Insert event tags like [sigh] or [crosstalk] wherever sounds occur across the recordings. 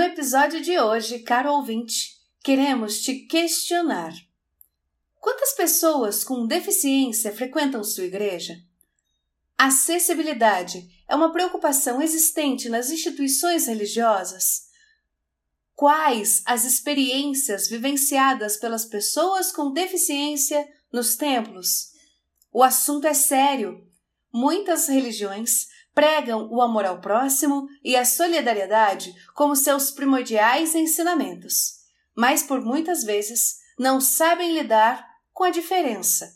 No episódio de hoje, caro ouvinte, queremos te questionar. Quantas pessoas com deficiência frequentam sua igreja? Acessibilidade é uma preocupação existente nas instituições religiosas? Quais as experiências vivenciadas pelas pessoas com deficiência nos templos? O assunto é sério. Muitas religiões pregam o amor ao próximo e a solidariedade como seus primordiais ensinamentos, mas por muitas vezes não sabem lidar com a diferença,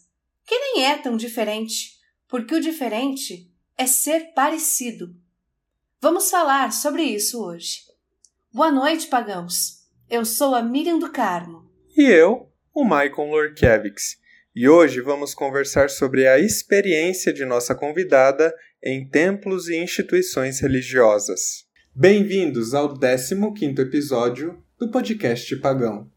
que nem é tão diferente, porque o diferente é ser parecido. Vamos falar sobre isso hoje. Boa noite, pagãos. Eu sou a Miriam do Carmo. E eu, o Maicon Lorkevics. E hoje vamos conversar sobre a experiência de nossa convidada em templos e instituições religiosas. Bem-vindos ao 15º episódio do podcast Pagão.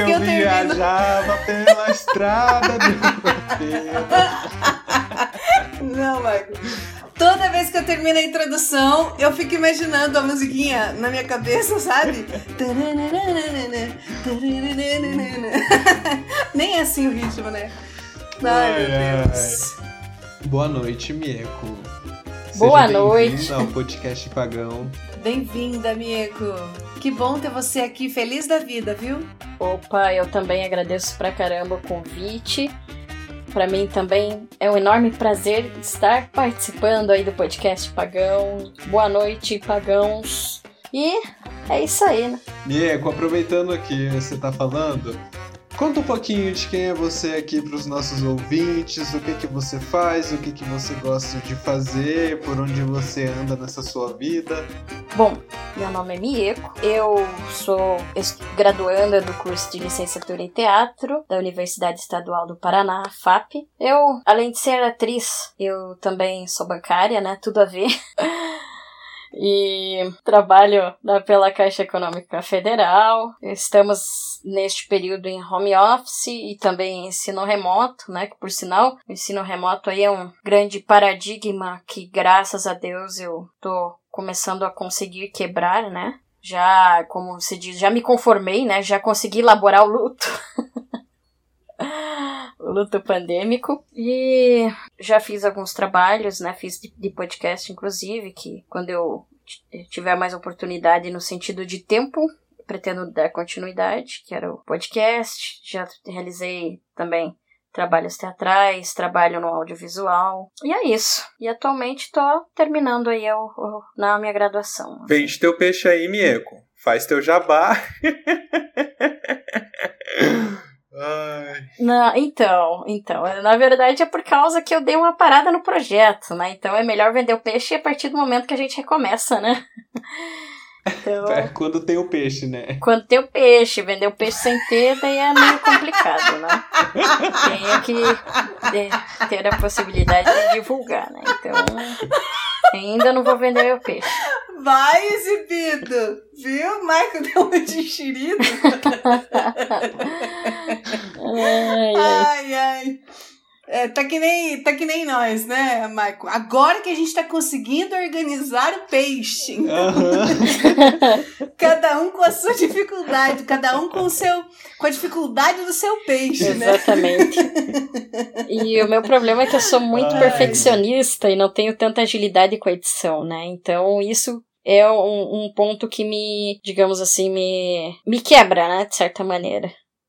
Eu, termino... viajava pela estrada do [laughs] Não, Marco. Toda vez que eu termino a introdução, eu fico imaginando a musiquinha na minha cabeça, sabe? [laughs] Nem é assim o ritmo, né? Ai, meu Deus. Boa noite, Mieco. Boa Seja noite. bem-vindo ao podcast Pagão. Bem-vinda, Mieko. Que bom ter você aqui, feliz da vida, viu? Opa, eu também agradeço pra caramba o convite. Pra mim também é um enorme prazer estar participando aí do podcast Pagão. Boa noite, pagãos. E é isso aí, né? Mieco, aproveitando que você tá falando, conta um pouquinho de quem é você aqui para os nossos ouvintes, o que que você faz, o que que você gosta de fazer, por onde você anda nessa sua vida. Bom, meu nome é Mieko, eu sou graduanda do curso de licenciatura em teatro da Universidade Estadual do Paraná, FAP. Eu, além de ser atriz, eu também sou bancária, né? Tudo a ver. [laughs] E trabalho pela Caixa Econômica Federal. Estamos neste período em home office e também ensino remoto, né? Que por sinal, o ensino remoto aí é um grande paradigma que, graças a Deus, eu tô começando a conseguir quebrar, né? Já, como se diz, já me conformei, né? Já consegui elaborar o luto. [laughs] o luto pandêmico. E já fiz alguns trabalhos, né? Fiz de, podcast, inclusive, que quando eu tiver mais oportunidade no sentido de tempo, pretendo dar continuidade, que era o podcast. Já realizei também trabalhos teatrais, trabalho no audiovisual. E é isso. E atualmente tô terminando aí o, o- na minha graduação. Vende teu peixe aí, Mieco. Faz teu jabá. [laughs] Ai. Não, então, então, na verdade é por causa que eu dei uma parada no projeto, né? Então é melhor vender o peixe a partir do momento que a gente recomeça, né? [laughs] Então, É quando tem o peixe, né? quando tem o peixe, vender o peixe sem ter, daí é meio complicado, né? Tenho que ter a possibilidade de divulgar, né? Então, ainda não vou vender meu peixe. Vai, exibido! Viu? Marco deu uma de [laughs] enxerido. Ai, ai. Ai, ai. É, tá, que nem, tá que nem nós, né, Marco? Agora que a gente tá conseguindo organizar o peixe. Aham. [laughs] Cada um com a sua dificuldade, cada um com o seu com a dificuldade do seu peixe, né? Exatamente. E o meu problema é que eu sou muito Ai. perfeccionista e não tenho tanta agilidade com a edição, né? Então isso é um, um ponto que me, digamos assim, me, me quebra, né? De certa maneira.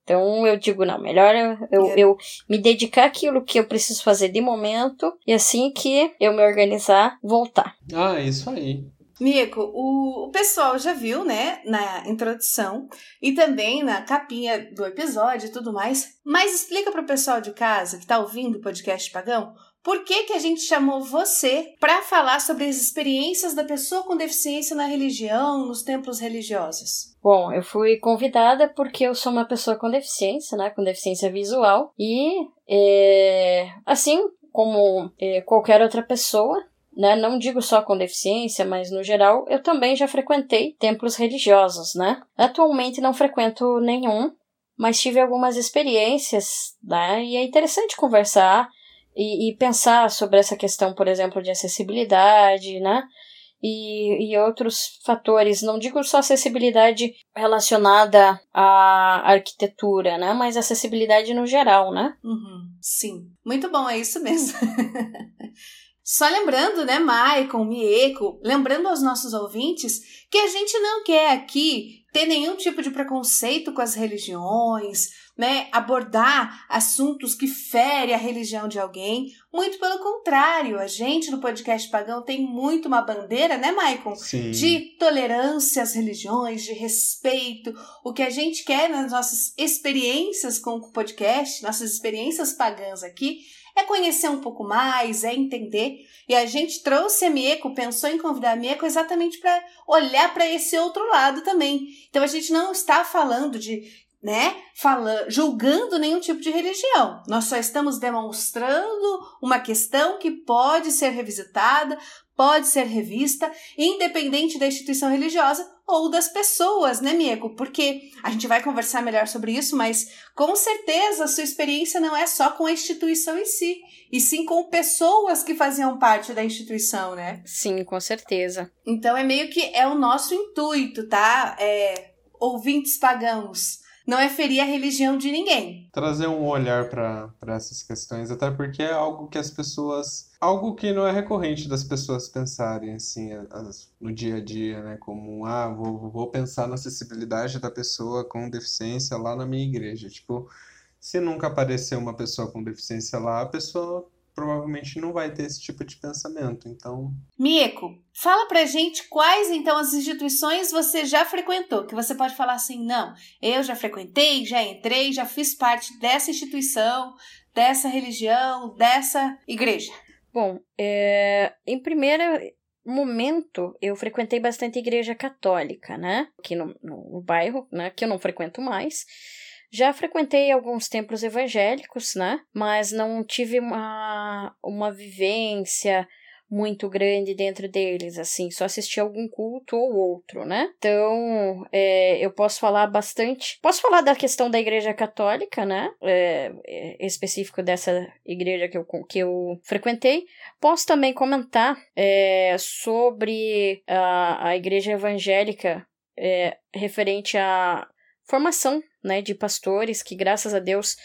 Então eu digo, não, melhor eu, eu, É. eu me dedicar àquilo que eu preciso fazer de momento e assim que eu me organizar, voltar. Ah, isso aí. Mico, o, o pessoal já viu, né, na introdução e também na capinha do episódio e tudo mais, mas explica para o pessoal de casa que está ouvindo o podcast Pagão por que, que a gente chamou você para falar sobre as experiências da pessoa com deficiência na religião, nos templos religiosos? Bom, eu fui convidada porque eu sou uma pessoa com deficiência, né? Com deficiência visual. E, é, assim como é, qualquer outra pessoa, né? Não digo só com deficiência, mas no geral, eu também já frequentei templos religiosos, né? Atualmente não frequento nenhum, mas tive algumas experiências, né? E é interessante conversar e, e pensar sobre essa questão, por exemplo, de acessibilidade, né? E, e, outros fatores. Não digo só acessibilidade relacionada à arquitetura, né? Mas acessibilidade no geral, né? Uhum, sim. Muito bom, é isso mesmo. [laughs] Só lembrando, né, Maicon, Mieko, lembrando aos nossos ouvintes que a gente não quer aqui ter nenhum tipo de preconceito com as religiões, né, abordar assuntos que ferem a religião de alguém. Muito pelo contrário, a gente no podcast Pagão tem muito uma bandeira, né, Maicon? Sim. De tolerância às religiões, de respeito. O que a gente quer nas nossas experiências com o podcast, nossas experiências pagãs aqui, é conhecer um pouco mais, é entender. E a gente trouxe a Mieco, pensou em convidar a Mieco exatamente para olhar para esse outro lado também. Então a gente não está falando de né, falando, julgando nenhum tipo de religião. Nós só estamos demonstrando uma questão que pode ser revisitada, pode ser revista, independente da instituição religiosa ou das pessoas, né, Mieko? Porque a gente vai conversar melhor sobre isso, mas com certeza a sua experiência não é só com a instituição em si, e sim com pessoas que faziam parte da instituição, né? Sim, com certeza. Então é meio que é o nosso intuito, tá? É, ouvintes pagãos não é ferir a religião de ninguém. Trazer um olhar para essas questões, até porque é algo que as pessoas. Algo que não é recorrente das pessoas pensarem assim no dia a dia, né? Como, ah, vou, vou pensar na acessibilidade da pessoa com deficiência lá na minha igreja. Tipo, se nunca aparecer uma pessoa com deficiência lá, a pessoa provavelmente não vai ter esse tipo de pensamento. Então. Mieko, fala pra gente quais então as instituições você já frequentou, que você pode falar assim, não, eu já frequentei, já entrei, já fiz parte dessa instituição, dessa religião, dessa igreja. Bom, é, em primeiro momento eu frequentei bastante igreja católica, né? Aqui no, no, no bairro, né? Que eu não frequento mais. Já frequentei alguns templos evangélicos, né? Mas não tive uma, uma vivência muito grande dentro deles, assim, só assisti algum culto ou outro, né? Então, é, eu posso falar bastante. Posso falar da questão da Igreja Católica, né? É, é, específico dessa igreja que eu, que eu frequentei. Posso também comentar é, sobre a, a Igreja Evangélica é, referente à formação né, de pastores que, graças a Deus,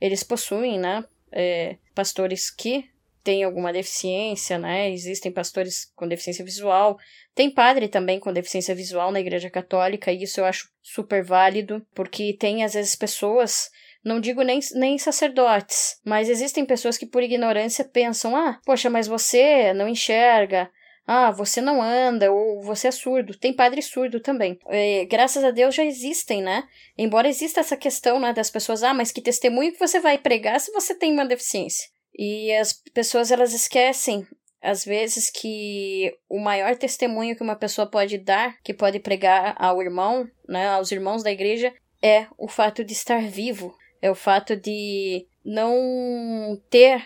eles possuem, né, é, pastores que têm alguma deficiência, né, existem pastores com deficiência visual, tem padre também com deficiência visual na Igreja Católica, e isso eu acho super válido, porque tem, às vezes, pessoas não digo nem, nem sacerdotes, mas existem pessoas que por ignorância pensam: ah, poxa, mas você não enxerga, ah, você não anda, ou você é surdo. Tem padre surdo também. É, graças a Deus já existem, né? Embora exista essa questão, né, das pessoas, ah, mas que testemunho que você vai pregar se você tem uma deficiência? E as pessoas, elas esquecem, às vezes, que o maior testemunho que uma pessoa pode dar, que pode pregar ao irmão, né, aos irmãos da igreja, é o fato de estar vivo. É o fato de não ter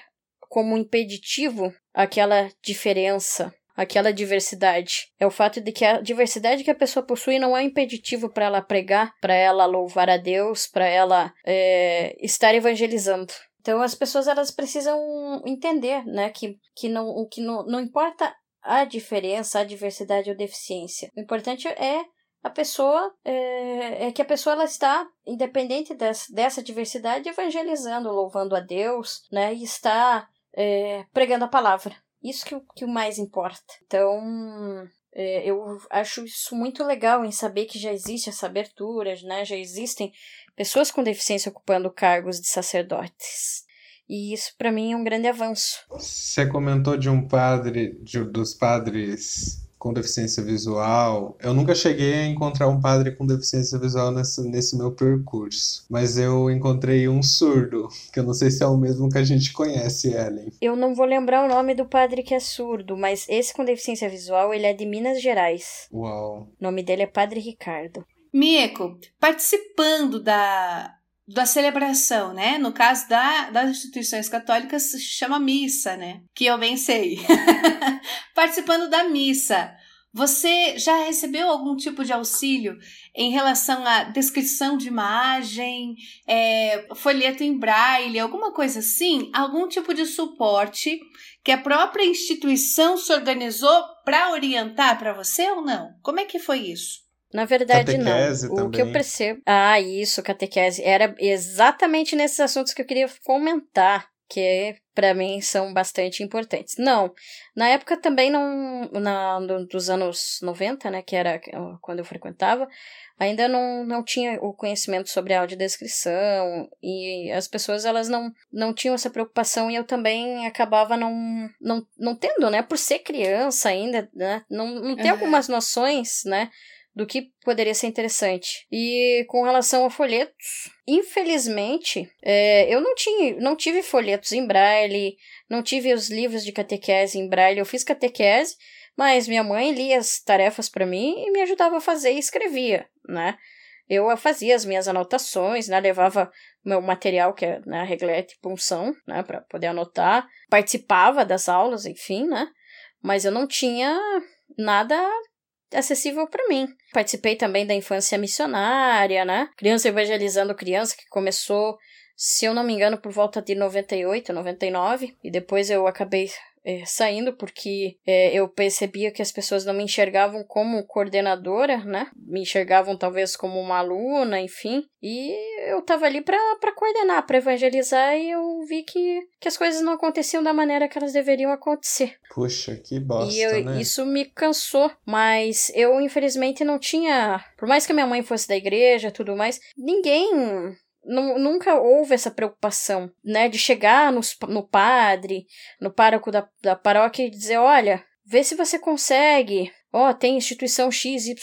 como impeditivo aquela diferença aquela diversidade. É o fato de que a diversidade que a pessoa possui não é impeditivo para ela pregar, para ela louvar a Deus, para ela é, estar evangelizando. Então as pessoas elas precisam entender, né, que, que não que não, não importa a diferença, a diversidade ou deficiência. O importante é a pessoa é, é, que a pessoa ela está independente dessa, dessa diversidade evangelizando, louvando a Deus, né, e está é, pregando a palavra. Isso que, que o mais importa. Então, é, eu acho isso muito legal em saber que já existe essa abertura, né? Já existem pessoas com deficiência ocupando cargos de sacerdotes. E isso para mim é um grande avanço. Você comentou de um padre, de, dos padres com deficiência visual. Eu nunca cheguei a encontrar um padre com deficiência visual nesse, nesse meu percurso, mas eu encontrei um surdo, que eu não sei se é o mesmo que a gente conhece, Ellen. Eu não vou lembrar o nome do padre que é surdo, mas esse com deficiência visual, ele é de Minas Gerais. Uau. O nome dele é Padre Ricardo. Mieko, participando da, da celebração, né? No caso da, das instituições católicas, se chama missa, né? Que eu bem sei. [laughs] participando da missa, você já recebeu algum tipo de auxílio em relação à descrição de imagem, é, folheto em braille, alguma coisa assim? Algum tipo de suporte que a própria instituição se organizou para orientar para você ou não? Como é que foi isso? Na verdade, catequese não. Também. O que eu percebo. Ah, isso, catequese. Era exatamente nesses assuntos que eu queria comentar, que para mim são bastante importantes. Não, na época também não. Na, dos anos 90, né, que era quando eu frequentava, ainda não, não tinha o conhecimento sobre a audiodescrição e as pessoas elas não, não tinham essa preocupação e eu também acabava não, não, não tendo, né, por ser criança ainda, né, não, não ter uhum. algumas noções, né, do que poderia ser interessante. E com relação a folhetos, infelizmente, é, eu não, tinha, não tive folhetos em braille, não tive os livros de catequese em braille. Eu fiz catequese, mas minha mãe lia as tarefas para mim e me ajudava a fazer e escrevia, né? Eu fazia as minhas anotações, né? Levava meu material, que é né, reglete e punção, né? Para poder anotar. Participava das aulas, enfim, né? Mas eu não tinha nada acessível para mim. Participei também da infância missionária, né? Criança evangelizando criança, que começou, se eu não me engano, por volta de 98, 99, e depois eu acabei é, saindo porque é, eu percebia que as pessoas não me enxergavam como coordenadora, né? Me enxergavam talvez como uma aluna, enfim. E eu tava ali para coordenar, para evangelizar e eu vi que, que as coisas não aconteciam da maneira que elas deveriam acontecer. Puxa, que bosta, e eu, né? isso me cansou, mas eu infelizmente não tinha, por mais que a minha mãe fosse da igreja, tudo mais, ninguém nunca houve essa preocupação, né, de chegar no, no padre, no pároco da, da paróquia e dizer, olha, vê se você consegue, ó, oh, tem instituição XYZ,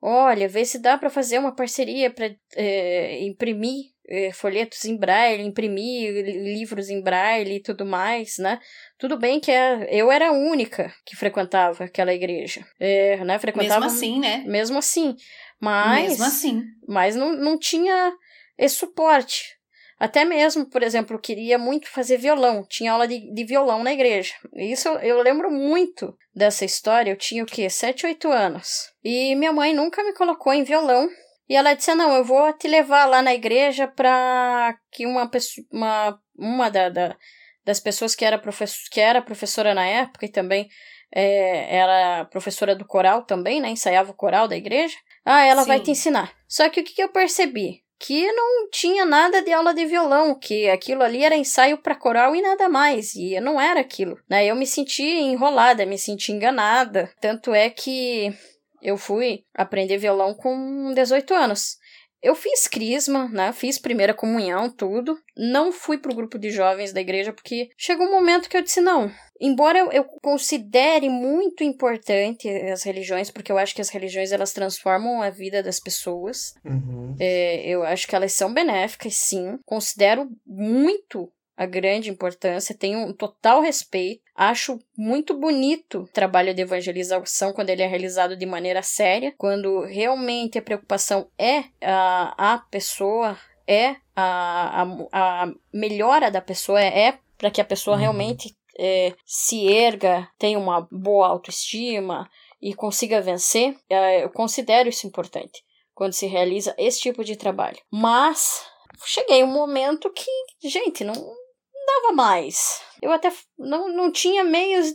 olha, vê se dá para fazer uma parceria para é, imprimir é, folhetos em braille, imprimir livros em braille e tudo mais, né? Tudo bem que é, eu era a única que frequentava aquela igreja, é, né? Frequentava, mesmo assim, né? Mesmo assim, mas mesmo assim, mas não, não tinha esse suporte. Até mesmo, por exemplo, queria muito fazer violão, tinha aula de, de violão na igreja. Isso eu, eu, lembro muito dessa história, eu tinha o quê? 7, 8 anos. E minha mãe nunca me colocou em violão. E ela disse: Não, eu vou te levar lá na igreja para que uma pessoa, uma, uma da, da, das pessoas que era, professor, que era professora na época e também é, era professora do coral também, né? Ensaiava o coral da igreja. Ah, ela Sim. vai te ensinar. Só que o que, que eu percebi? Que não tinha nada de aula de violão, que aquilo ali era ensaio para coral e nada mais, e não era aquilo, né? Eu me senti enrolada, me senti enganada, tanto é que eu fui aprender violão com 18 anos. Eu fiz crisma, né? Fiz primeira comunhão, tudo. Não fui pro grupo de jovens da igreja porque chegou um momento que eu disse não. Embora eu, eu considere muito importante as religiões, porque eu acho que as religiões elas transformam a vida das pessoas. Uhum. É, eu acho que elas são benéficas, sim. Considero muito a grande importância, tenho um total respeito. Acho muito bonito o trabalho de evangelização quando ele é realizado de maneira séria, quando realmente a preocupação é a, a pessoa, é a, a, a melhora da pessoa, é, é para que a pessoa uhum. realmente é, se erga, tenha uma boa autoestima e consiga vencer. É, eu considero isso importante quando se realiza esse tipo de trabalho. Mas cheguei um momento que, gente, não dava mais. Eu até não, não tinha meios.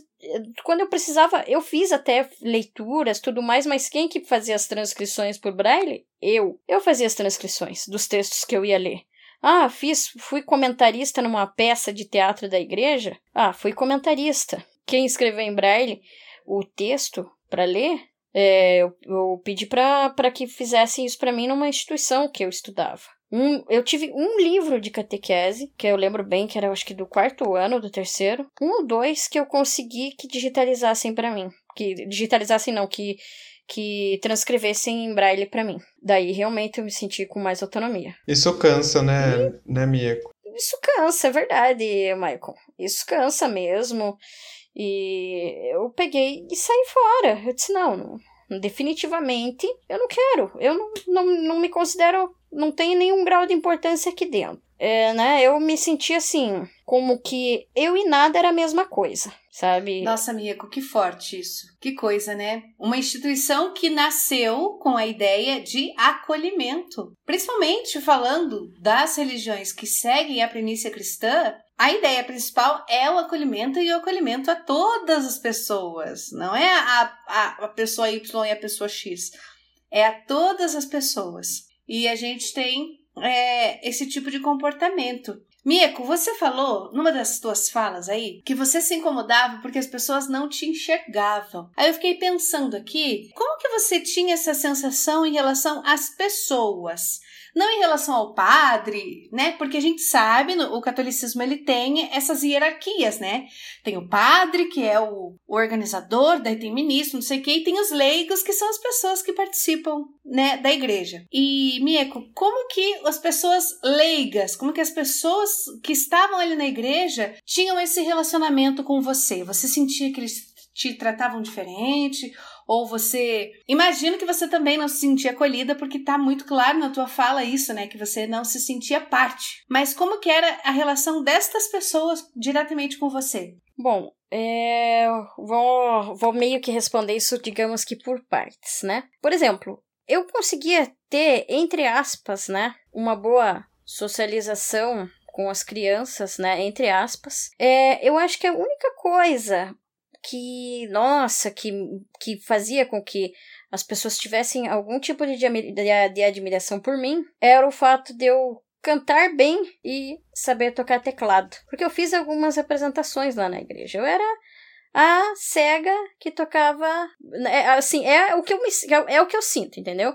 Quando eu precisava, eu fiz até leituras, tudo mais, mas quem que fazia as transcrições por braille? Eu. Eu fazia as transcrições dos textos que eu ia ler. Ah, fiz, fui comentarista numa peça de teatro da igreja. Ah, fui comentarista. Quem escreveu em braille o texto para ler, é, eu, eu pedi para que fizessem isso para mim numa instituição que eu estudava. Um, eu tive um livro de catequese, que eu lembro bem que era acho que do quarto ano, do terceiro. Um ou dois que eu consegui que digitalizassem para mim. que digitalizassem não, que que transcrevessem em braille para mim. Daí realmente eu me senti com mais autonomia. Isso cansa, né, e... né, Mia? Isso cansa, é verdade, Michael. Isso cansa mesmo. E eu peguei e saí fora. Eu disse, não, não definitivamente eu não quero. Eu não, não, não me considero, não tenho nenhum grau de importância aqui dentro. É, né, eu me senti assim, como que eu e nada era a mesma coisa sabe? Nossa, Mieko, que forte isso. Que coisa, né? Uma instituição que nasceu com a ideia de acolhimento. Principalmente falando das religiões que seguem a premissa cristã, a ideia principal é o acolhimento e o acolhimento a todas as pessoas. Não é a, a, a pessoa Y e a pessoa X. É a todas as pessoas. E a gente tem é, esse tipo de comportamento. Mieko, você falou numa das tuas falas aí que você se incomodava porque as pessoas não te enxergavam. Aí eu fiquei pensando aqui, como que você tinha essa sensação em relação às pessoas? Não em relação ao padre, né? Porque a gente sabe, no, o catolicismo ele tem essas hierarquias, né? Tem o padre, que é o, organizador, daí tem ministro, não sei o quê, e tem os leigos, que são as pessoas que participam, né, da igreja. E, Mieko, como que as pessoas leigas, como que as pessoas que estavam ali na igreja tinham esse relacionamento com você? Você sentia que eles te tratavam diferente? Ou você. Imagino que você também não se sentia acolhida, porque tá muito claro na tua fala isso, né? Que você não se sentia parte. Mas como que era a relação destas pessoas diretamente com você? Bom, é, vou, vou meio que responder isso, digamos que por partes, né? Por exemplo, eu conseguia ter, entre aspas, né, uma boa socialização com as crianças, né, entre aspas. É, eu acho que a única coisa que, nossa, que, que fazia com que as pessoas tivessem algum tipo de, de, admiração por mim era o fato de eu cantar bem e saber tocar teclado. Porque eu fiz algumas apresentações lá na igreja. Eu era a cega que tocava. Né, assim, é o que eu, me, é o que eu sinto, entendeu?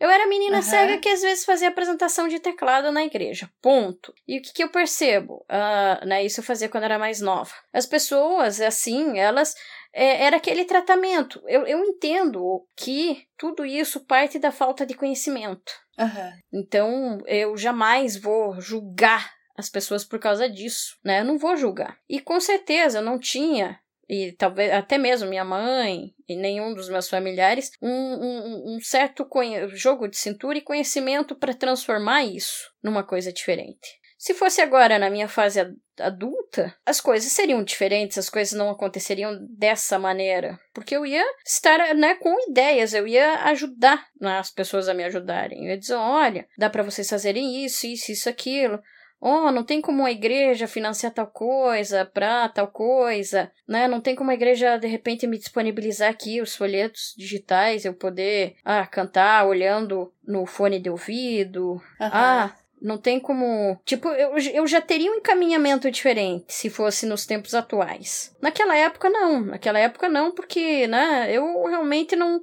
Eu era menina uhum. cega que às vezes fazia apresentação de teclado na igreja. Ponto. E o que, que eu percebo? Uh, né, isso eu fazia quando era mais nova. As pessoas, assim, elas. É, era aquele tratamento. Eu, eu entendo que tudo isso parte da falta de conhecimento. Uhum. Então, eu jamais vou julgar as pessoas por causa disso, né? Eu não vou julgar. E com certeza eu não tinha e talvez até mesmo minha mãe e nenhum dos meus familiares, um, um, um certo jogo de cintura e conhecimento para transformar isso numa coisa diferente. Se fosse agora na minha fase adulta, as coisas seriam diferentes, as coisas não aconteceriam dessa maneira. Porque eu ia estar né, com ideias, eu ia ajudar né, as pessoas a me ajudarem. Eu ia dizer: olha, dá para vocês fazerem isso, isso, isso, aquilo oh, não tem como a igreja financiar tal coisa para tal coisa, né? Não tem como a igreja de repente me disponibilizar aqui os folhetos digitais, eu poder ah, cantar olhando no fone de ouvido. Uhum. Ah, não tem como. Tipo, eu, eu já teria um encaminhamento diferente se fosse nos tempos atuais. Naquela época, não. Naquela época, não, porque, né, eu realmente não.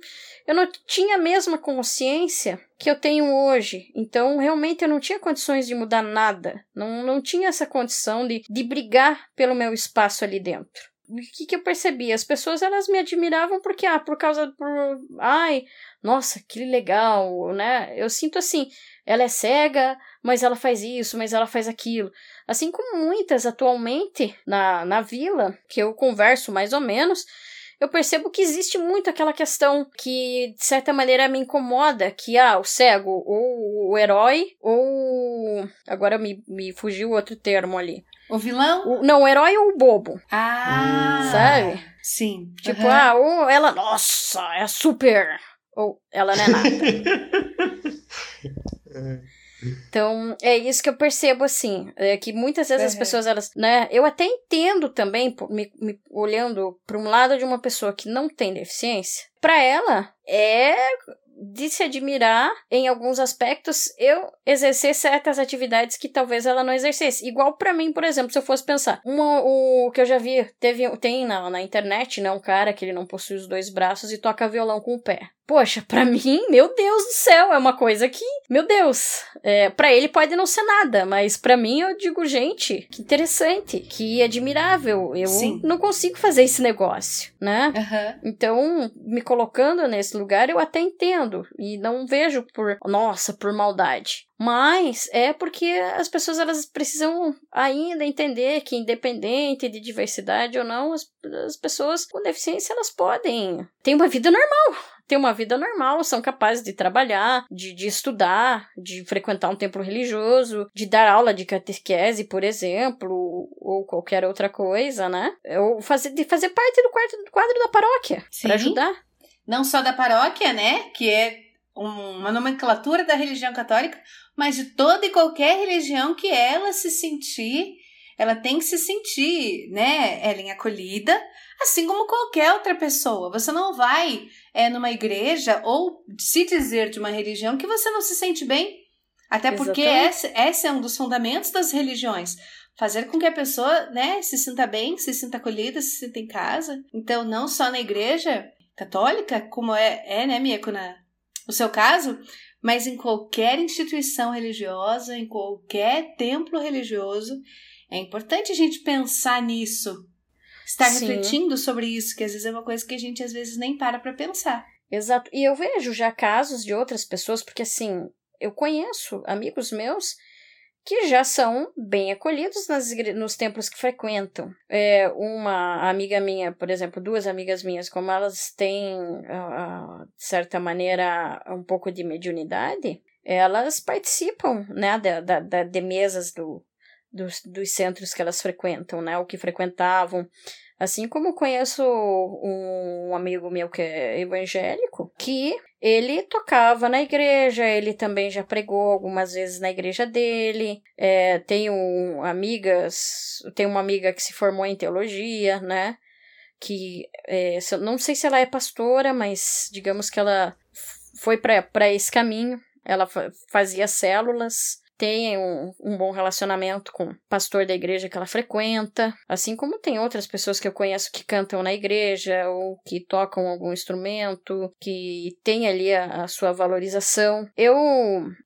Eu não tinha a mesma consciência que eu tenho hoje. Então, realmente, eu não tinha condições de mudar nada. Não, não tinha essa condição de, de brigar pelo meu espaço ali dentro. O que, que eu percebi? As pessoas elas me admiravam porque, ah, por causa. Por, ai, nossa, que legal, né? Eu sinto assim, ela é cega, mas ela faz isso, mas ela faz aquilo. Assim como muitas atualmente na, na vila, que eu converso mais ou menos, eu percebo que existe muito aquela questão que, de certa maneira, me incomoda, que, ah, o cego, ou o herói, ou... Agora me, me fugiu outro termo ali. O vilão? O, não, o herói ou o bobo. Ah! Sabe? Sim. Tipo, uhum. ah, ou ela, nossa, é super... Ou ela não é nada. [laughs] Então, é isso que eu percebo, assim, é que muitas vezes uhum. as pessoas, elas, né, eu até entendo também, me, me olhando para um lado de uma pessoa que não tem deficiência, para ela é de se admirar em alguns aspectos eu exercer certas atividades que talvez ela não exercesse. Igual para mim, por exemplo, se eu fosse pensar, uma, o que eu já vi, teve, tem na, na internet, né, um cara que ele não possui os dois braços e toca violão com o pé. Poxa, para mim, meu Deus do céu, é uma coisa que, meu Deus, é, para ele pode não ser nada, mas para mim eu digo, gente, que interessante, que admirável. Eu Sim. não consigo fazer esse negócio, né? Uhum. Então, me colocando nesse lugar, eu até entendo e não vejo por, nossa, por maldade. Mas é porque as pessoas elas precisam ainda entender que independente de diversidade ou não, as, as pessoas com deficiência elas podem ter uma vida normal, ter uma vida normal, são capazes de trabalhar, de, de estudar, de frequentar um templo religioso, de dar aula de catequese, por exemplo, ou qualquer outra coisa, né? Ou fazer, de fazer parte do, quarto, do quadro da paróquia para ajudar. Não só da paróquia, né? Que é uma nomenclatura da religião católica, mas de toda e qualquer religião que ela se sentir, ela tem que se sentir, né, Ellen, acolhida, assim como qualquer outra pessoa. Você não vai é, numa igreja ou se dizer de uma religião que você não se sente bem, até porque esse, esse é um dos fundamentos das religiões. Fazer com que a pessoa, né, se sinta bem, se sinta acolhida, se sinta em casa. Então, não só na igreja católica, como é, é né, Mieko, na, no seu caso, mas em qualquer instituição religiosa, em qualquer templo religioso. É importante a gente pensar nisso, estar Sim. refletindo sobre isso, que às vezes é uma coisa que a gente às vezes nem para para pensar. Exato. E eu vejo já casos de outras pessoas, porque assim, eu conheço amigos meus que já são bem acolhidos nas nos templos que frequentam. É, uma amiga minha, por exemplo, duas amigas minhas, como elas têm, uh, de certa maneira, um pouco de mediunidade, elas participam né, da, da, da de mesas do, dos, dos centros que elas frequentam, né, o que frequentavam. Assim como conheço um amigo meu que é evangélico, que ele tocava na igreja, ele também já pregou algumas vezes na igreja dele. É, tenho amigas, tem uma amiga que se formou em teologia, né? Que é, não sei se ela é pastora, mas digamos que ela foi para esse caminho. Ela fazia células tem um, um, bom relacionamento com o pastor da igreja que ela frequenta, assim como tem outras pessoas que eu conheço que cantam na igreja ou que tocam algum instrumento, que tem ali a, a sua valorização. Eu,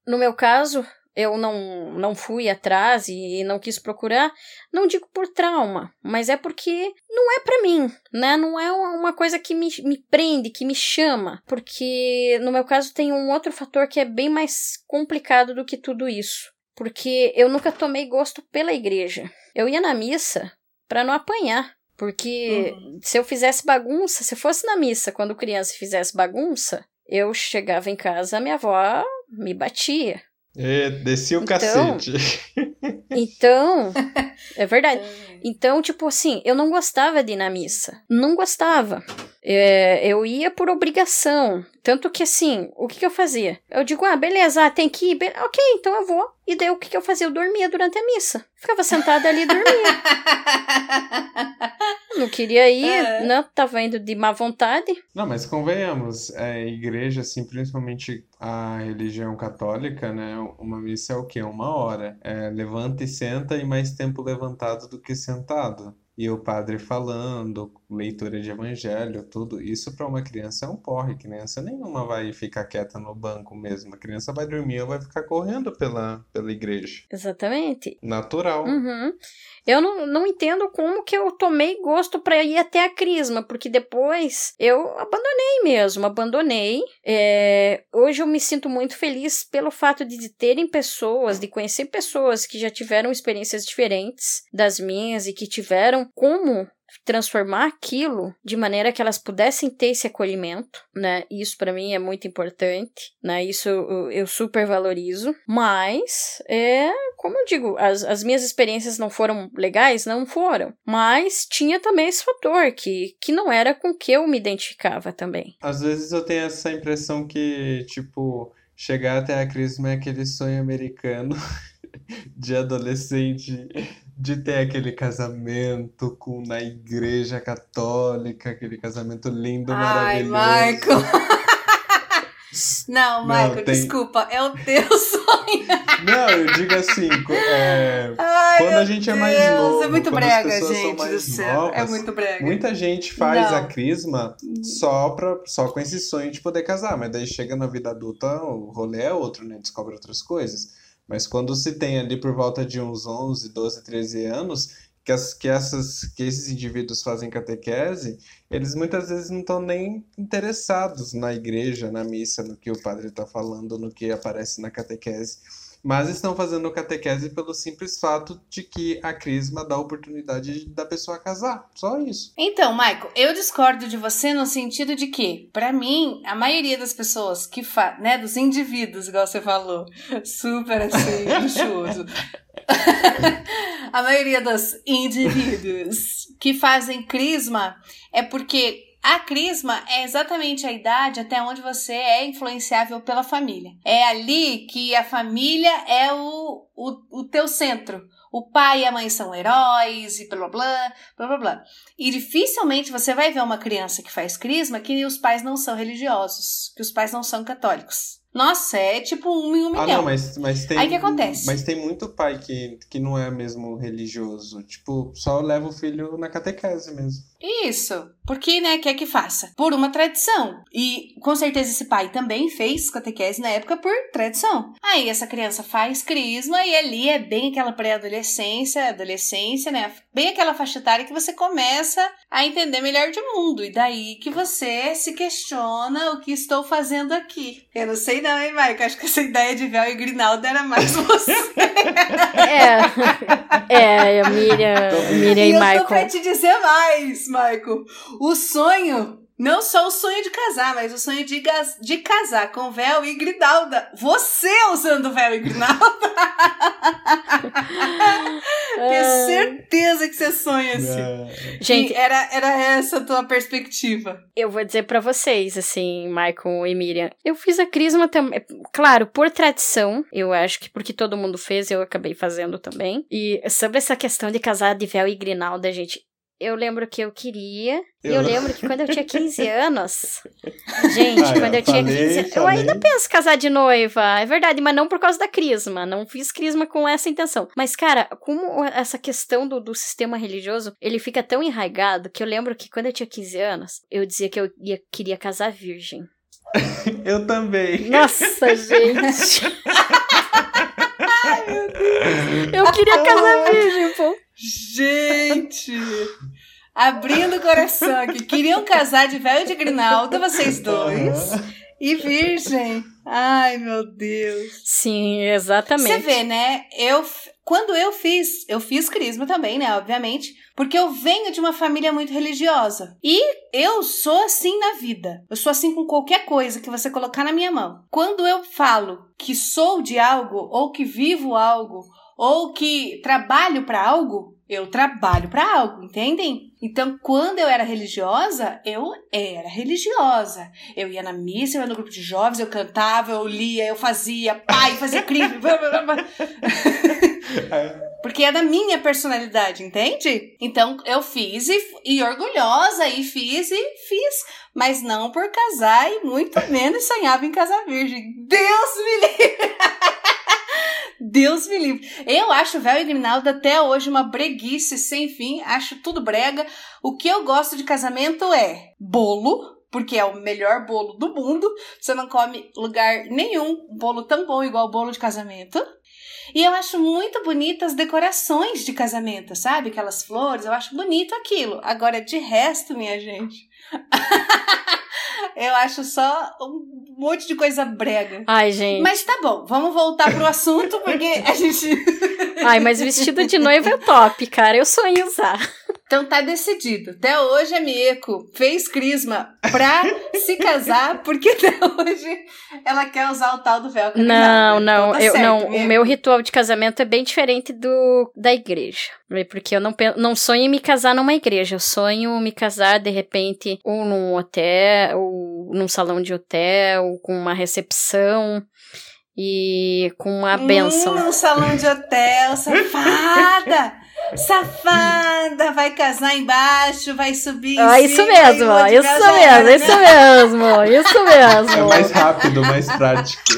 no meu caso, eu não, não fui atrás e, não quis procurar, não digo por trauma, mas é porque não é para mim, né? Não é uma coisa que me, me prende, que me chama, porque no meu caso tem um outro fator que é bem mais complicado do que tudo isso, porque eu nunca tomei gosto pela igreja. Eu ia na missa para não apanhar. Porque uhum. se eu fizesse bagunça, se eu fosse na missa quando criança e fizesse bagunça, eu chegava em casa, minha avó me batia. É, desci o então, cacete. [laughs] Então, é verdade. Então, tipo assim, eu não gostava de ir na missa. Não gostava. É, eu ia por obrigação. Tanto que assim, o que, que eu fazia? Eu digo, ah, beleza, ah, tem que ir. Be ok, então eu vou. E daí o que, que eu fazia? Eu dormia durante a missa. Ficava sentada ali e dormia. [laughs] não queria ir, é. né? Tava indo de má vontade. Não, mas convenhamos, é, igreja, assim, principalmente a religião católica, né? Uma missa é o quê? Uma hora. É, levanta e senta e mais tempo levantado do que sentado e o padre falando, leitura de evangelho, tudo. Isso para uma criança é um porre. Criança nenhuma vai ficar quieta no banco mesmo. A criança vai dormir ou vai ficar correndo pela, pela igreja. Exatamente. Natural. Uhum. Eu não, não entendo como que eu tomei gosto para ir até a Crisma, porque depois eu abandonei mesmo, abandonei. É, hoje eu me sinto muito feliz pelo fato de terem pessoas, de conhecer pessoas que já tiveram experiências diferentes das minhas e que tiveram como transformar aquilo de maneira que elas pudessem ter esse acolhimento, né? Isso para mim é muito importante, né? Isso eu, super valorizo, mas é, como eu digo, as, as minhas experiências não foram legais, não foram, mas tinha também esse fator que, que não era com que eu me identificava também. Às vezes eu tenho essa impressão que, tipo, chegar até a Crisma é aquele sonho americano [laughs] de adolescente de ter aquele casamento com na igreja católica, aquele casamento lindo, Ai, maravilhoso. Michael. [laughs] Não, Michael, tem... desculpa, é o teu [laughs] sonho. Não, eu digo assim, é, Ai, quando a gente Deus, é mais novo, é muito brega, gente do céu. Novas, é muito brega. Muita gente faz Não. a crisma só, pra, só com esse sonho de poder casar, mas daí chega na vida adulta, o rolê é outro, né? Descobre outras coisas. Mas quando se tem ali por volta de uns 11, 12, 13 anos, que, as, que, essas, que esses indivíduos fazem catequese, eles muitas vezes não estão nem interessados na igreja, na missa, no que o padre está falando, no que aparece na catequese mas estão fazendo catequese pelo simples fato de que a crisma dá a oportunidade da pessoa casar. Só isso. Então, Michael, eu discordo de você no sentido de que, para mim, a maioria das pessoas que fa né, dos indivíduos, igual você falou, [laughs] super assim, luxuoso. [laughs] a maioria dos indivíduos que fazem crisma é porque a crisma é exatamente a idade até onde você é influenciável pela família. É ali que a família é o, o, o teu centro. O pai e a mãe são heróis e blá blá blá blá blá. E dificilmente você vai ver uma criança que faz crisma que os pais não são religiosos, que os pais não são católicos. Nossa, é tipo um em um milhão. Ah, não, mas, mas tem. Aí que acontece? Mas tem muito pai que, que não é mesmo religioso. Tipo, só leva o filho na catequese mesmo. Isso. Porque, né, quer que faça? Por uma tradição. E com certeza esse pai também fez catequese na época por tradição. Aí essa criança faz crisma e ali é bem aquela pré-adolescência, adolescência, né? Bem aquela faixa etária que você começa a entender melhor de mundo. E daí que você se questiona o que estou fazendo aqui. Eu não sei não, hein, Maico? Acho que essa ideia de véu e grinalda era mais [laughs] você. é. É, a Miriam, Miriam e, e Michael. Eu tô pra te dizer mais, Michael. O sonho não só o sonho de casar, mas o sonho de, de casar com véu e grinalda. Você usando véu e grinalda. [laughs] Tenho é. certeza que você sonha assim. É. Gente, era, era essa a tua perspectiva. Eu vou dizer para vocês, assim, Michael e Miriam. Eu fiz a crisma também. Claro, por tradição. Eu acho que porque todo mundo fez, eu acabei fazendo também. E sobre essa questão de casar de véu e grinalda, gente, eu lembro que eu queria. Eu... E eu lembro que quando eu tinha 15 [laughs] anos. Gente, ah, quando eu, tinha 15 anos. Eu ainda penso casar de noiva. É verdade, mas não por causa da crisma. Não fiz crisma com essa intenção. Mas, cara, como essa questão do, do sistema religioso, ele fica tão enraigado que eu lembro que quando eu tinha 15 anos, eu dizia que eu ia, queria casar virgem. [laughs] eu também. Nossa, gente. Ai, meu Deus. [laughs] Eu queria casar virgem, pô. Gente! Abrindo o coração aqui. Queriam casar de velho de grinalda, vocês dois. E virgem. Ai, meu Deus. Sim, exatamente. Você vê, né? Eu, quando eu fiz, eu fiz crisma também, né? Obviamente. Porque eu venho de uma família muito religiosa. E eu sou assim na vida. Eu sou assim com qualquer coisa que você colocar na minha mão. Quando eu falo que sou de algo, ou que vivo algo, ou que trabalho para algo, eu trabalho para algo, entendem? Então, quando eu era religiosa, eu era religiosa. Eu ia na missa, eu ia no grupo de jovens, eu cantava, eu lia, eu fazia, pai, fazia crime. [laughs] [laughs] Porque é da minha personalidade, entende? Então, eu fiz e, e orgulhosa, e fiz e fiz. Mas não por casar e muito menos sonhava em casar virgem. Deus me livre! [laughs] Deus me livre. Eu acho Véu e Grinalda até hoje uma breguice sem fim, acho tudo brega. O que eu gosto de casamento é bolo, porque é o melhor bolo do mundo. Você não come lugar nenhum bolo tão bom igual bolo de casamento. E eu acho muito bonitas as decorações de casamento, sabe? Aquelas flores, eu acho bonito aquilo. Agora, de resto, minha gente. [laughs] Eu acho só um monte de coisa brega. Ai, gente. Mas tá bom, vamos voltar pro assunto, porque a gente. Ai, mas vestido de noiva é top, cara. Eu sonho usar. Então tá decidido. Até hoje a Mieko fez crisma pra [laughs] se casar, porque até hoje ela quer usar o tal do véu. Não, não, então tá eu, certo, não. O meu ritual de casamento é bem diferente do da igreja. Porque eu não, não sonho em me casar numa igreja. Eu sonho me casar, de repente, ou num hotel, ou num salão de hotel, ou com uma recepção. E com uma benção. Hum, um salão de hotel, safada! [laughs] Safada! Vai casar embaixo, vai subir. Ah, isso mesmo, isso mesmo, isso mesmo, isso mesmo. É mais rápido, mais prático. [laughs]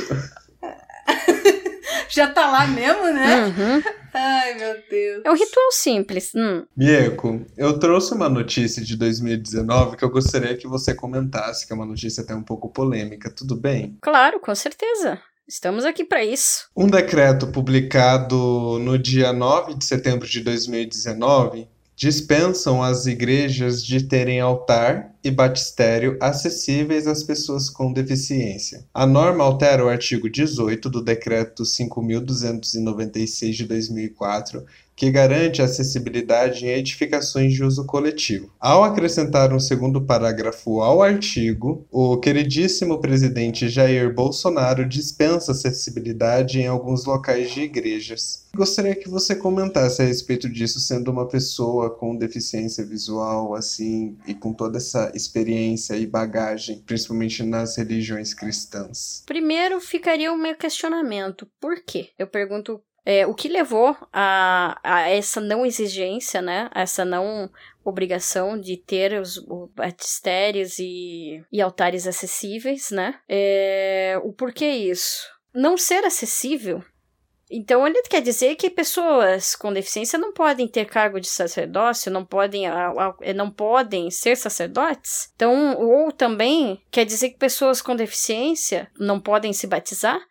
Já tá lá mesmo, né? Uhum. Ai, meu Deus. É um ritual simples. Hum. Mieko, eu trouxe uma notícia de 2019 que eu gostaria que você comentasse, que é uma notícia até um pouco polêmica, tudo bem? Claro, com certeza. Estamos aqui para isso. Um decreto publicado no dia 9 de setembro de 2019 dispensam as igrejas de terem altar e batistério acessíveis às pessoas com deficiência. A norma altera o artigo 18 do Decreto 5.296 de 2004, que garante a acessibilidade em edificações de uso coletivo. Ao acrescentar um segundo parágrafo ao artigo, o queridíssimo presidente Jair Bolsonaro dispensa acessibilidade em alguns locais de igrejas. Gostaria que você comentasse a respeito disso, sendo uma pessoa com deficiência visual, assim, e com toda essa experiência e bagagem, principalmente nas religiões cristãs. Primeiro ficaria o meu questionamento: por quê? Eu pergunto é, o que levou a, a, essa não exigência, né? Essa não obrigação de ter os, os batistérios e, e, altares acessíveis, né? É, o porquê isso? Não ser acessível. Então, ele quer dizer que pessoas com deficiência não podem ter cargo de sacerdócio, não podem, não podem ser sacerdotes. Então, ou também quer dizer que pessoas com deficiência não podem se batizar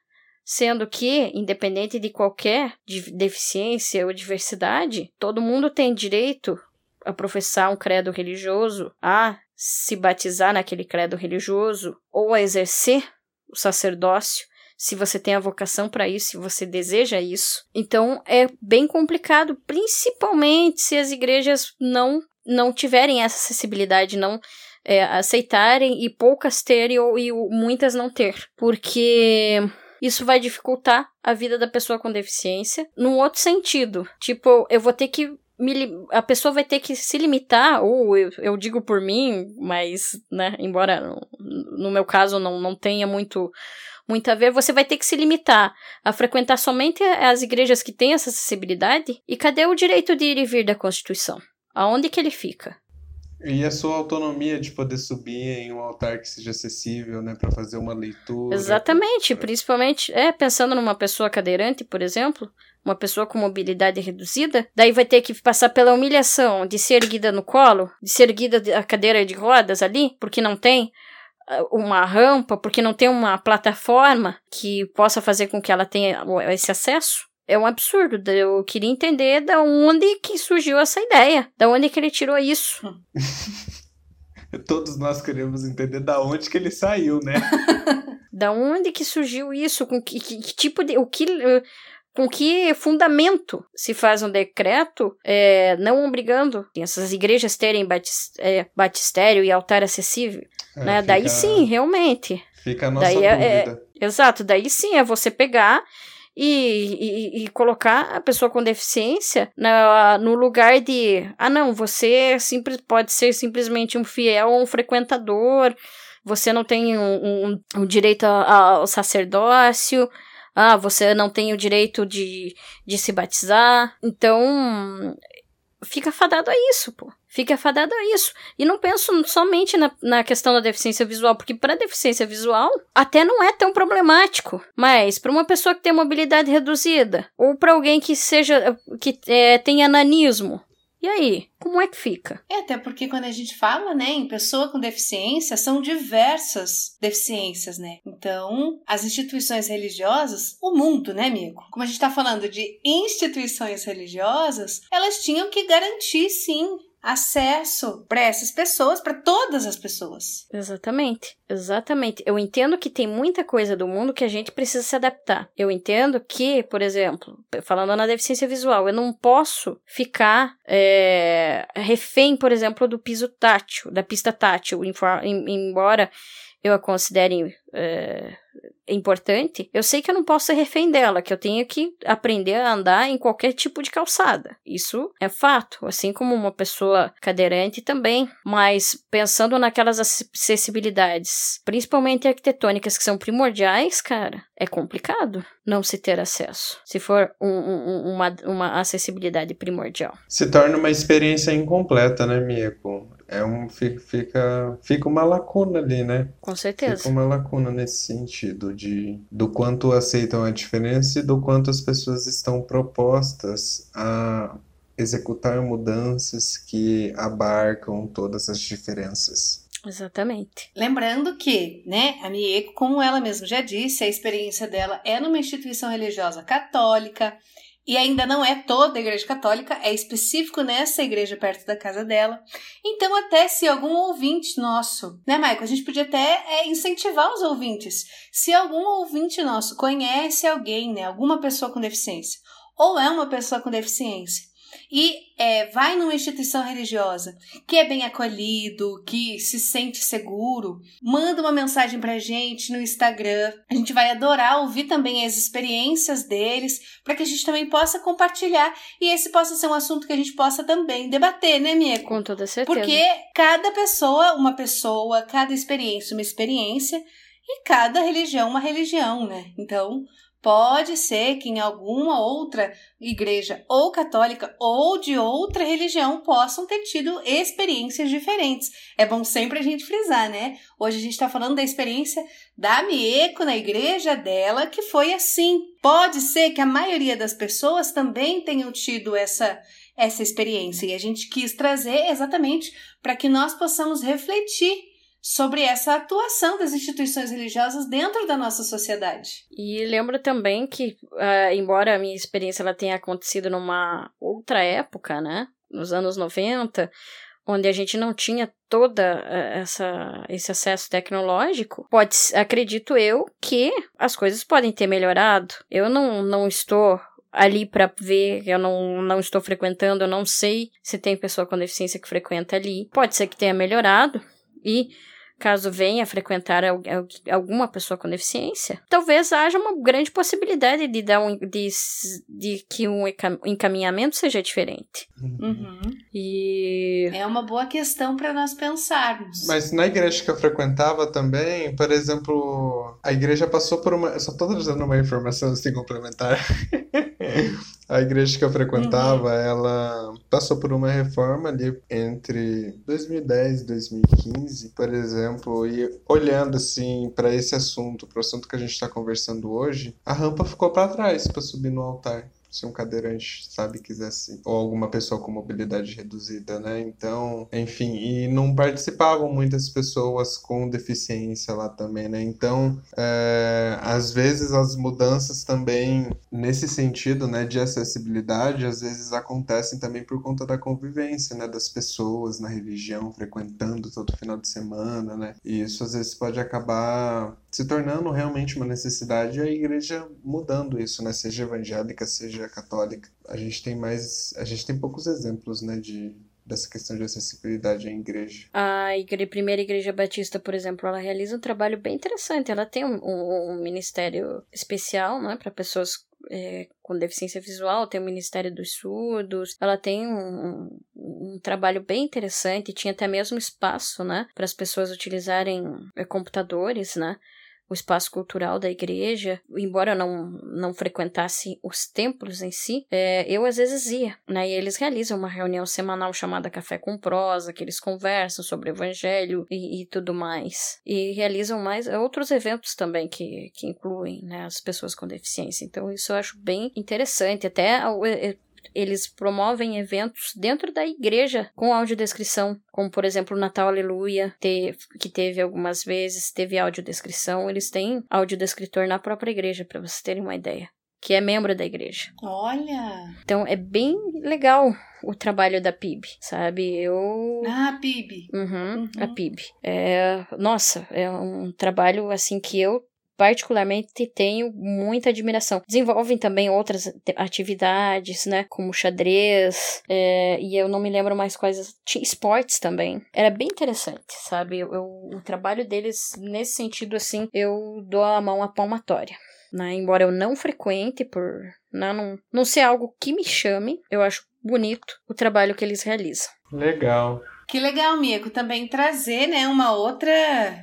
sendo que, independente de qualquer deficiência ou diversidade, todo mundo tem direito a professar um credo religioso, a se batizar naquele credo religioso ou a exercer o sacerdócio, se você tem a vocação para isso, se você deseja isso. Então é bem complicado, principalmente se as igrejas não não tiverem essa acessibilidade, não é, aceitarem e poucas terem ou e muitas não ter, porque isso vai dificultar a vida da pessoa com deficiência. Num outro sentido, tipo, eu vou ter que a pessoa vai ter que se limitar, ou eu, eu digo por mim, mas, né, embora no, no meu caso não, não tenha muito muito a ver, você vai ter que se limitar a frequentar somente as igrejas que têm essa acessibilidade. E cadê o direito de ir e vir da Constituição? Aonde que ele fica? E a sua autonomia de poder subir em um altar que seja acessível, né, para fazer uma leitura. Exatamente, principalmente, é, pensando numa pessoa cadeirante, por exemplo, uma pessoa com mobilidade reduzida, daí vai ter que passar pela humilhação de ser erguida no colo, de ser erguida a cadeira de rodas ali, porque não tem ah, uma rampa, porque não tem uma plataforma que possa fazer com que ela tenha esse acesso é um absurdo. Eu queria entender da onde que surgiu essa ideia, da onde que ele tirou isso. [laughs] Todos nós queremos entender da onde que ele saiu, né? [laughs] da onde que surgiu isso? Com que, que, que tipo de. O que, com que fundamento se faz um decreto é, não obrigando essas igrejas terem batis, é, batistério e altar acessível? É, né? Fica, daí sim, realmente. Fica a nossa daí é, dúvida. É, exato, daí sim é você pegar e, e, e, colocar a pessoa com deficiência na, no lugar de ah não você simples pode ser simplesmente um fiel ou um frequentador você não tem um, um, um direito ao sacerdócio ah você não tem o direito de, de se batizar. Então fica fadado a isso pô fica fadado a isso. E não penso somente na, na questão da deficiência visual, porque para deficiência visual até não é tão problemático, mas para uma pessoa que tem mobilidade reduzida ou para alguém que seja que é, tem ananismo, e aí, como é que fica? É, até porque quando a gente fala, né, em pessoa com deficiência, são diversas deficiências, né? Então, as instituições religiosas, o mundo, né, amigo? Como a gente está falando de instituições religiosas, elas tinham que garantir, sim, acesso para essas pessoas, para todas as pessoas. Exatamente, exatamente. Eu entendo que tem muita coisa do mundo que a gente precisa se adaptar. Eu entendo que, por exemplo, falando na deficiência visual, eu não posso ficar é, refém, por exemplo, do piso tátil, da pista tátil, embora eu a considere é, importante, eu sei que eu não posso ser refém dela, que eu tenho que aprender a andar em qualquer tipo de calçada. Isso é fato, assim como uma pessoa cadeirante também. Mas pensando naquelas acessibilidades, principalmente arquitetônicas, que são primordiais, cara, é complicado não se ter acesso, se for um, um, uma, uma acessibilidade primordial. Se torna uma experiência incompleta, né, Mieko? É um fica fica uma lacuna ali, né? Com certeza. Fica uma lacuna nesse sentido de do quanto aceitam a diferença e do quanto as pessoas estão propostas a executar mudanças que abarcam todas as diferenças. Exatamente. Lembrando que, né, a Mieko, como ela mesma já disse, a experiência dela é numa instituição religiosa católica, e ainda não é toda a igreja católica, é específico nessa igreja perto da casa dela. Então, até se algum ouvinte nosso, né, Michael? A gente podia até é, incentivar os ouvintes. Se algum ouvinte nosso conhece alguém, né, alguma pessoa com deficiência, ou é uma pessoa com deficiência, e é, vai numa instituição religiosa que é bem acolhido, que se sente seguro, manda uma mensagem pra gente no Instagram. A gente vai adorar ouvir também as experiências deles, para que a gente também possa compartilhar e esse possa ser um assunto que a gente possa também debater, né, Mieko? Com toda certeza. Porque cada pessoa, uma pessoa, cada experiência, uma experiência, e cada religião, uma religião, né? Então, Pode ser que em alguma outra igreja, ou católica, ou de outra religião, possam ter tido experiências diferentes. É bom sempre a gente frisar, né? Hoje a gente está falando da experiência da Mieko na igreja dela, que foi assim. Pode ser que a maioria das pessoas também tenham tido essa, essa experiência, e a gente quis trazer exatamente para que nós possamos refletir sobre essa atuação das instituições religiosas dentro da nossa sociedade. E lembro também que, uh, embora a minha experiência ela tenha acontecido numa outra época, né, nos anos 90, onde a gente não tinha toda eh, essa esse acesso tecnológico, pode acredito eu que as coisas podem ter melhorado. Eu não não estou ali para ver, eu não, não estou frequentando, eu não sei se tem pessoa com deficiência que frequenta ali. Pode ser que tenha melhorado e caso venha frequentar alguma pessoa com deficiência, talvez haja uma grande possibilidade de dar um, de, de que um encaminhamento seja diferente. Uhum. E é uma boa questão para nós pensarmos. Mas na igreja que eu frequentava também, por exemplo, a igreja passou por uma, eu só estou trazendo uma informação assim complementar. A igreja que eu frequentava, uhum. ela passou por uma reforma ali entre 2010 e 2015, por exemplo, e olhando assim para esse assunto, para o assunto que a gente está conversando hoje, a rampa ficou para trás para subir no altar se um cadeirante, sabe, quisesse, ou alguma pessoa com mobilidade reduzida, né? Então, enfim, e não participavam muitas pessoas com deficiência lá também, né? Então, é, às vezes as mudanças também, nesse sentido, né, de acessibilidade, às vezes acontecem também por conta da convivência, né, das pessoas na religião, frequentando todo final de semana, né? E isso às vezes pode acabar se tornando realmente uma necessidade a igreja mudando isso, né? Seja evangélica, seja católica. A gente tem mais, a gente tem poucos exemplos, né, de dessa questão de acessibilidade em igreja. A primeira igreja batista, por exemplo, ela realiza um trabalho bem interessante. Ela tem um, um, um ministério especial, né, para pessoas é, com deficiência visual, tem o Ministério dos Surdos, ela tem um, um, um trabalho bem interessante, tinha até mesmo espaço, né, para as pessoas utilizarem é, computadores, né, o espaço cultural da igreja, embora eu não, não frequentasse os templos em si, é, eu às vezes ia, né? E eles realizam uma reunião semanal chamada Café com Prosa, que eles conversam sobre o evangelho e, e tudo mais. E realizam mais outros eventos também que, que incluem né, as pessoas com deficiência. Então, isso eu acho bem interessante. Até eles promovem eventos dentro da igreja com audiodescrição, como por exemplo o Natal Aleluia, que teve algumas vezes, teve audiodescrição. Eles têm audiodescritor na própria igreja, para vocês terem uma ideia. Que é membro da igreja. Olha! Então é bem legal o trabalho da PIB, sabe? Eu. Ah, PIB. Uhum, uhum. A PIB. É, nossa, é um trabalho assim que eu particularmente tenho muita admiração. Desenvolvem também outras atividades, né, como xadrez, é, e eu não me lembro mais quais, esportes também. Era bem interessante, sabe? Eu, eu, o trabalho deles, nesse sentido, assim, eu dou a mão à palmatória. Né? Embora eu não frequente por né, não, não ser algo que me chame, eu acho bonito o trabalho que eles realizam. Legal. Que legal, Mico, também trazer, né, uma outra,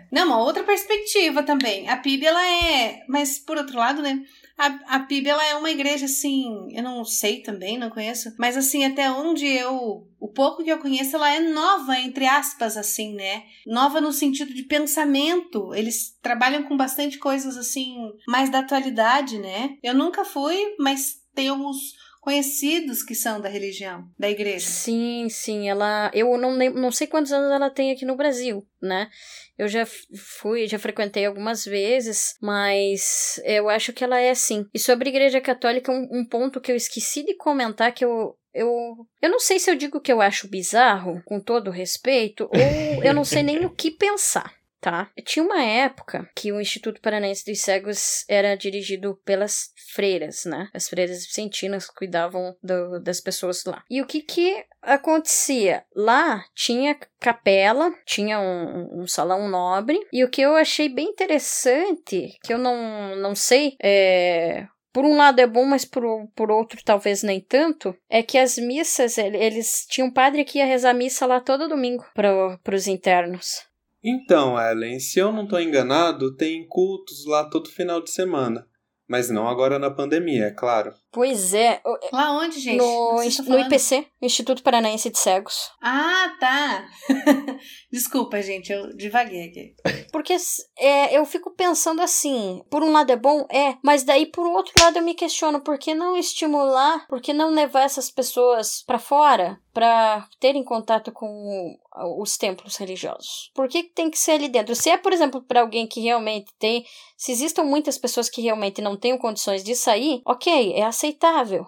não, uma outra perspectiva também. A PIB ela é, mas por outro lado, né, a, a PIB ela é uma igreja assim, eu não sei também, não conheço, mas assim, até onde eu, o pouco que eu conheço, ela é nova, entre aspas, assim, né? Nova no sentido de pensamento. Eles trabalham com bastante coisas assim, mais da atualidade, né? Eu nunca fui, mas tem alguns conhecidos que são da religião, da igreja. Sim, sim, ela, eu não, não sei quantos anos ela tem aqui no Brasil, né? Eu já fui, já frequentei algumas vezes, mas eu acho que ela é assim. E sobre a Igreja Católica, um, um ponto que eu esqueci de comentar que eu eu, eu não sei se eu digo que eu acho bizarro, com todo respeito, ou eu não sei nem o que pensar tá? Tinha uma época que o Instituto Paranaense dos Cegos era dirigido pelas freiras, né? As freiras vicentinas cuidavam do, das pessoas lá. E o que que acontecia? Lá tinha capela, tinha um, um, salão nobre, e o que eu achei bem interessante, que eu não, não sei, é, por um lado é bom, mas por, por outro talvez nem tanto, é que as missas, eles tinham um padre que ia rezar missa lá todo domingo para os internos. Então, Ellen, se eu não estou enganado, tem cultos lá todo final de semana. Mas não agora na pandemia, é claro. Pois é. Lá onde, gente? No, tá no IPC, Instituto Paranaense de Cegos. Ah, tá. [laughs] Desculpa, gente, eu divaguei aqui. Porque é, eu fico pensando assim, por um lado é bom, é, mas daí por outro lado eu me questiono, por que não estimular, por que não levar essas pessoas para fora? para terem contato com os templos religiosos. Por que tem que ser ali dentro? Se é, por exemplo, para alguém que realmente tem, se existam muitas pessoas que realmente não têm condições de sair, ok, é aceitável.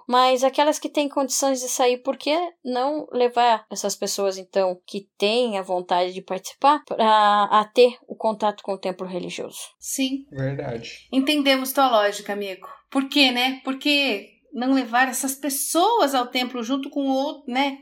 Mas aquelas que têm condições de sair, por que não levar essas pessoas, então, que têm a vontade de participar, para a ter o contato com o templo religioso? Sim. Verdade. Entendemos tua lógica, amigo. Por quê, né? Porque não levar essas pessoas ao templo junto com o outro, né?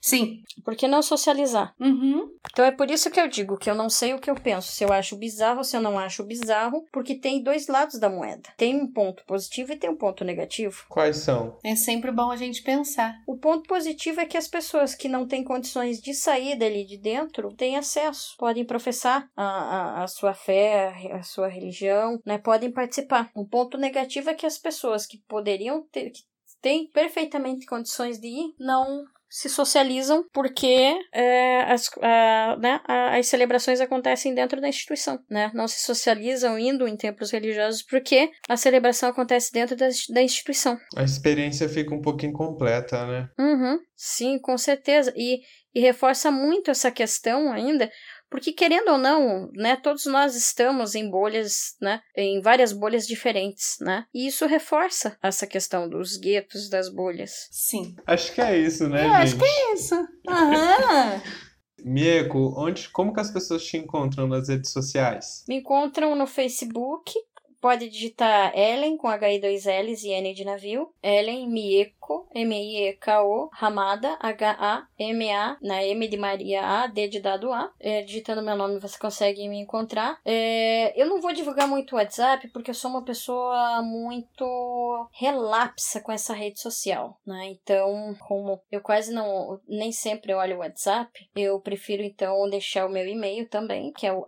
Sim. Por que não socializar? Uhum. Então é por isso que eu digo que eu não sei o que eu penso, se eu acho bizarro ou se eu não acho bizarro, porque tem dois lados da moeda. Tem um ponto positivo e tem um ponto negativo. Quais são? É sempre bom a gente pensar. O ponto positivo é que as pessoas que não têm condições de sair dali de dentro têm acesso, podem professar a, a, a sua fé, a sua religião, né? Podem participar. O ponto negativo é que as pessoas que poderiam ter, que têm perfeitamente condições de ir, não se socializam porque é, as, a, né, as celebrações acontecem dentro da instituição, né? Não se socializam indo em templos religiosos porque a celebração acontece dentro da, da instituição. A experiência fica um pouco incompleta, né? Uhum, sim, com certeza. E, e reforça muito essa questão ainda, porque querendo ou não, né, todos nós estamos em bolhas, né, em várias bolhas diferentes, né? E isso reforça essa questão dos guetos, das bolhas. Sim. Acho que é isso, né, Eu gente? acho que é isso. Aham. [laughs] Mieko, onde, como que as pessoas te encontram nas redes sociais? Me encontram no Facebook, pode digitar Ellen com HI2Ls e N de navio, Ellen Mieko, M-I-E-K-O, Ramada, H-A-M-A, na M de Maria A, D de dado A. É, digitando meu nome você consegue me encontrar. É, eu não vou divulgar muito o WhatsApp porque eu sou uma pessoa muito relapsa com essa rede social, né? Então, como eu quase não, nem sempre olho o WhatsApp, eu prefiro então deixar o meu e-mail também, que é o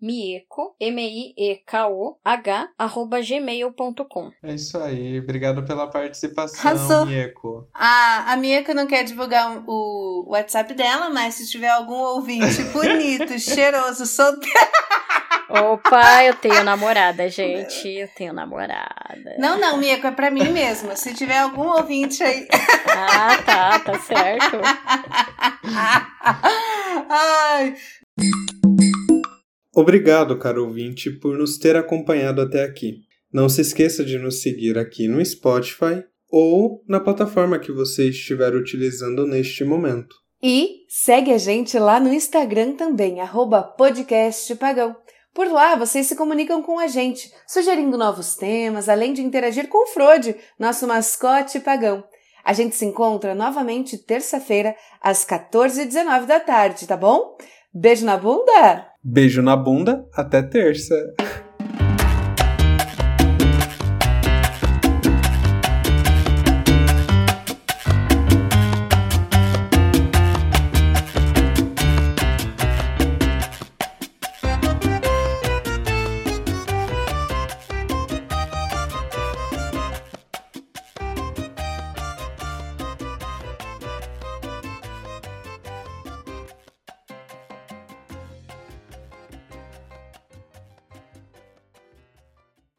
hmieko, M-I-E-K-O, H arroba gmail.com. É isso aí. Obrigado pela participação, Arrasou. Mieko. A, a Mieka não quer divulgar o WhatsApp dela, mas se tiver algum ouvinte [laughs] bonito, cheiroso, solteiro. Opa, eu tenho namorada, gente. Eu tenho namorada. Não, não, Mieko, é pra mim mesmo. Se tiver algum ouvinte aí. Ah, tá, tá certo. [laughs] Ai, Obrigado, caro ouvinte, por nos ter acompanhado até aqui. Não se esqueça de nos seguir aqui no Spotify ou na plataforma que você estiver utilizando neste momento. E segue a gente lá no Instagram também, podcastpagão. Por lá, vocês se comunicam com a gente, sugerindo novos temas, além de interagir com o Frode, nosso mascote pagão. A gente se encontra novamente terça-feira, às 14h19 da tarde, tá bom? Beijo na bunda? Beijo na bunda, até terça.